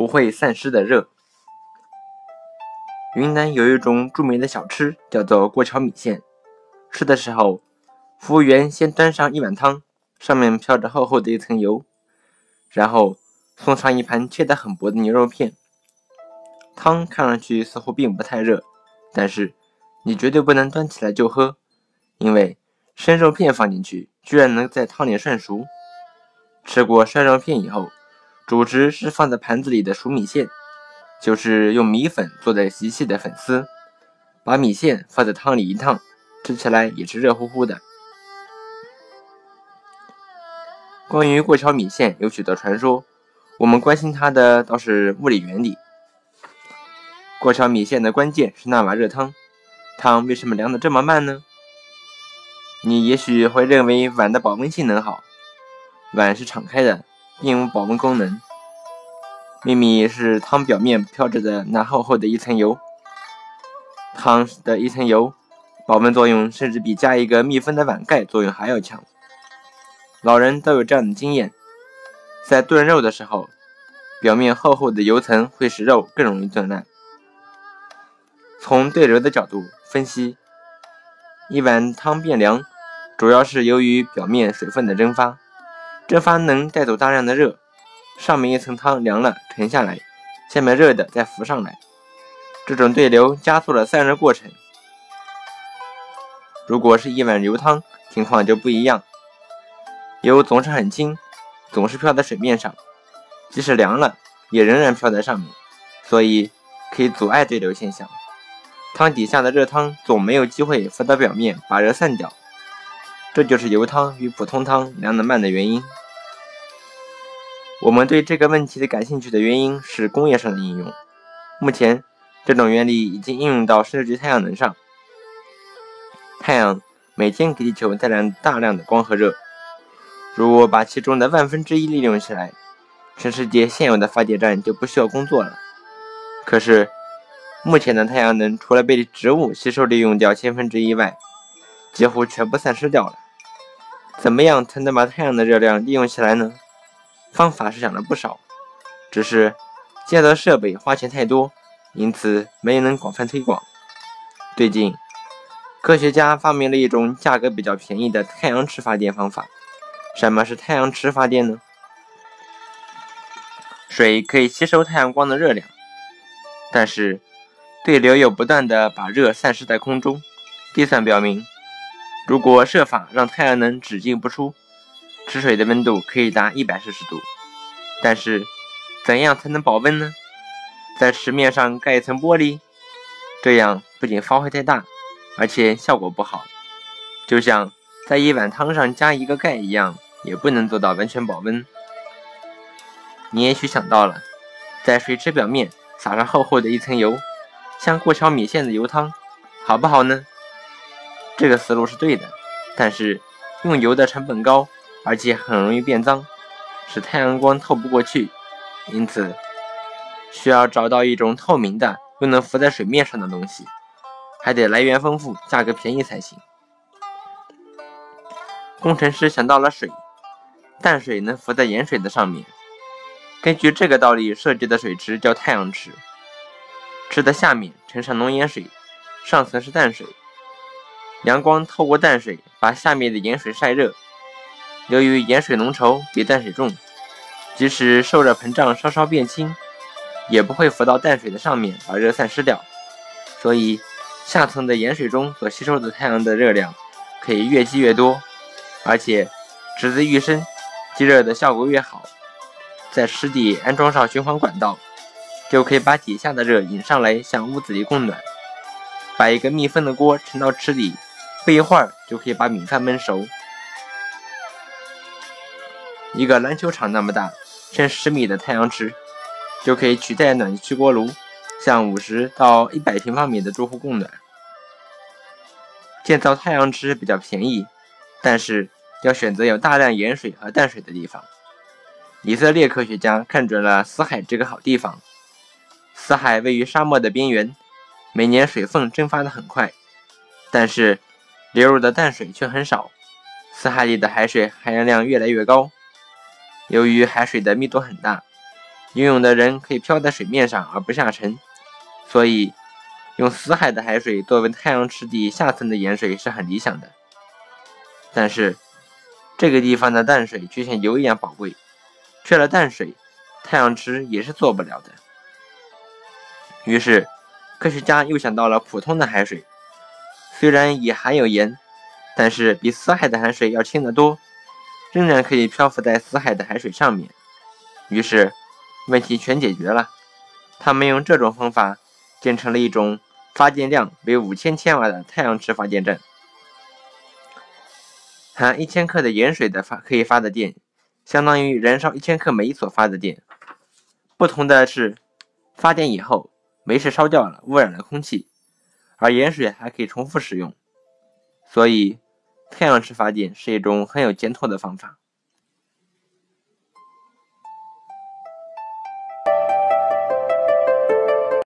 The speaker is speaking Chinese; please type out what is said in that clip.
不会散失的热。云南有一种著名的小吃，叫做过桥米线。吃的时候，服务员先端上一碗汤，上面飘着厚厚的一层油，然后送上一盘切得很薄的牛肉片。汤看上去似乎并不太热，但是你绝对不能端起来就喝，因为生肉片放进去，居然能在汤里涮熟。吃过涮肉片以后，主食是放在盘子里的熟米线，就是用米粉做的极细的粉丝，把米线放在汤里一烫，吃起来也是热乎乎的。关于过桥米线有许多传说，我们关心它的倒是物理原理。过桥米线的关键是那碗热汤，汤为什么凉的这么慢呢？你也许会认为碗的保温性能好。碗是敞开的，并无保温功能。秘密是汤表面飘着的那厚厚的一层油。汤的一层油，保温作用甚至比加一个密封的碗盖作用还要强。老人都有这样的经验：在炖肉的时候，表面厚厚的油层会使肉更容易炖烂。从对流的角度分析，一碗汤变凉，主要是由于表面水分的蒸发。蒸发能带走大量的热，上面一层汤凉了沉下来，下面热的再浮上来，这种对流加速了散热过程。如果是一碗油汤，情况就不一样，油总是很轻，总是飘在水面上，即使凉了也仍然飘在上面，所以可以阻碍对流现象。汤底下的热汤总没有机会浮到表面把热散掉，这就是油汤与普通汤凉得慢的原因。我们对这个问题的感兴趣的原因是工业上的应用。目前，这种原理已经应用到升级太阳能上。太阳每天给地球带来大量的光和热，如果把其中的万分之一利用起来，全世界现有的发电站就不需要工作了。可是，目前的太阳能除了被植物吸收利用掉千分之一外，几乎全部散失掉了。怎么样才能把太阳的热量利用起来呢？方法是想了不少，只是建造设备花钱太多，因此没能广泛推广。最近，科学家发明了一种价格比较便宜的太阳池发电方法。什么是太阳池发电呢？水可以吸收太阳光的热量，但是对流又不断的把热散失在空中。计算表明，如果设法让太阳能只进不出，池水的温度可以达一百摄氏度，但是怎样才能保温呢？在池面上盖一层玻璃，这样不仅发挥太大，而且效果不好。就像在一碗汤上加一个盖一样，也不能做到完全保温。你也许想到了，在水池表面撒上厚厚的一层油，像过桥米线的油汤，好不好呢？这个思路是对的，但是用油的成本高。而且很容易变脏，使太阳光透不过去，因此需要找到一种透明的又能浮在水面上的东西，还得来源丰富、价格便宜才行。工程师想到了水，淡水能浮在盐水的上面，根据这个道理设计的水池叫太阳池。池的下面盛上浓盐水，上层是淡水，阳光透过淡水把下面的盐水晒热。由于盐水浓稠，比淡水重，即使受热膨胀稍稍变轻，也不会浮到淡水的上面把热散失掉。所以，下层的盐水中所吸收的太阳的热量可以越积越多，而且池子愈深，积热的效果越好。在池底安装上循环管道，就可以把底下的热引上来，向屋子里供暖。把一个密封的锅盛到池底，不一会儿就可以把米饭焖熟。一个篮球场那么大，深十米的太阳池就可以取代暖气锅炉，向五十到一百平方米的住户供暖。建造太阳池比较便宜，但是要选择有大量盐水和淡水的地方。以色列科学家看准了死海这个好地方。死海位于沙漠的边缘，每年水分蒸发的很快，但是流入的淡水却很少，死海里的海水含氧量越来越高。由于海水的密度很大，游泳的人可以漂在水面上而不下沉，所以用死海的海水作为太阳池底下层的盐水是很理想的。但是这个地方的淡水却像油一样宝贵，缺了淡水，太阳池也是做不了的。于是科学家又想到了普通的海水，虽然也含有盐，但是比死海的海水要轻得多，仍然可以漂浮在死海的海水上面。于是。问题全解决了。他们用这种方法建成了一种发电量为五千千瓦的太阳池发电站，含一千克的盐水的发可以发的电，相当于燃烧一千克煤所发的电。不同的是，发电以后，煤是烧掉了，污染了空气，而盐水还可以重复使用。所以，太阳式发电是一种很有前途的方法。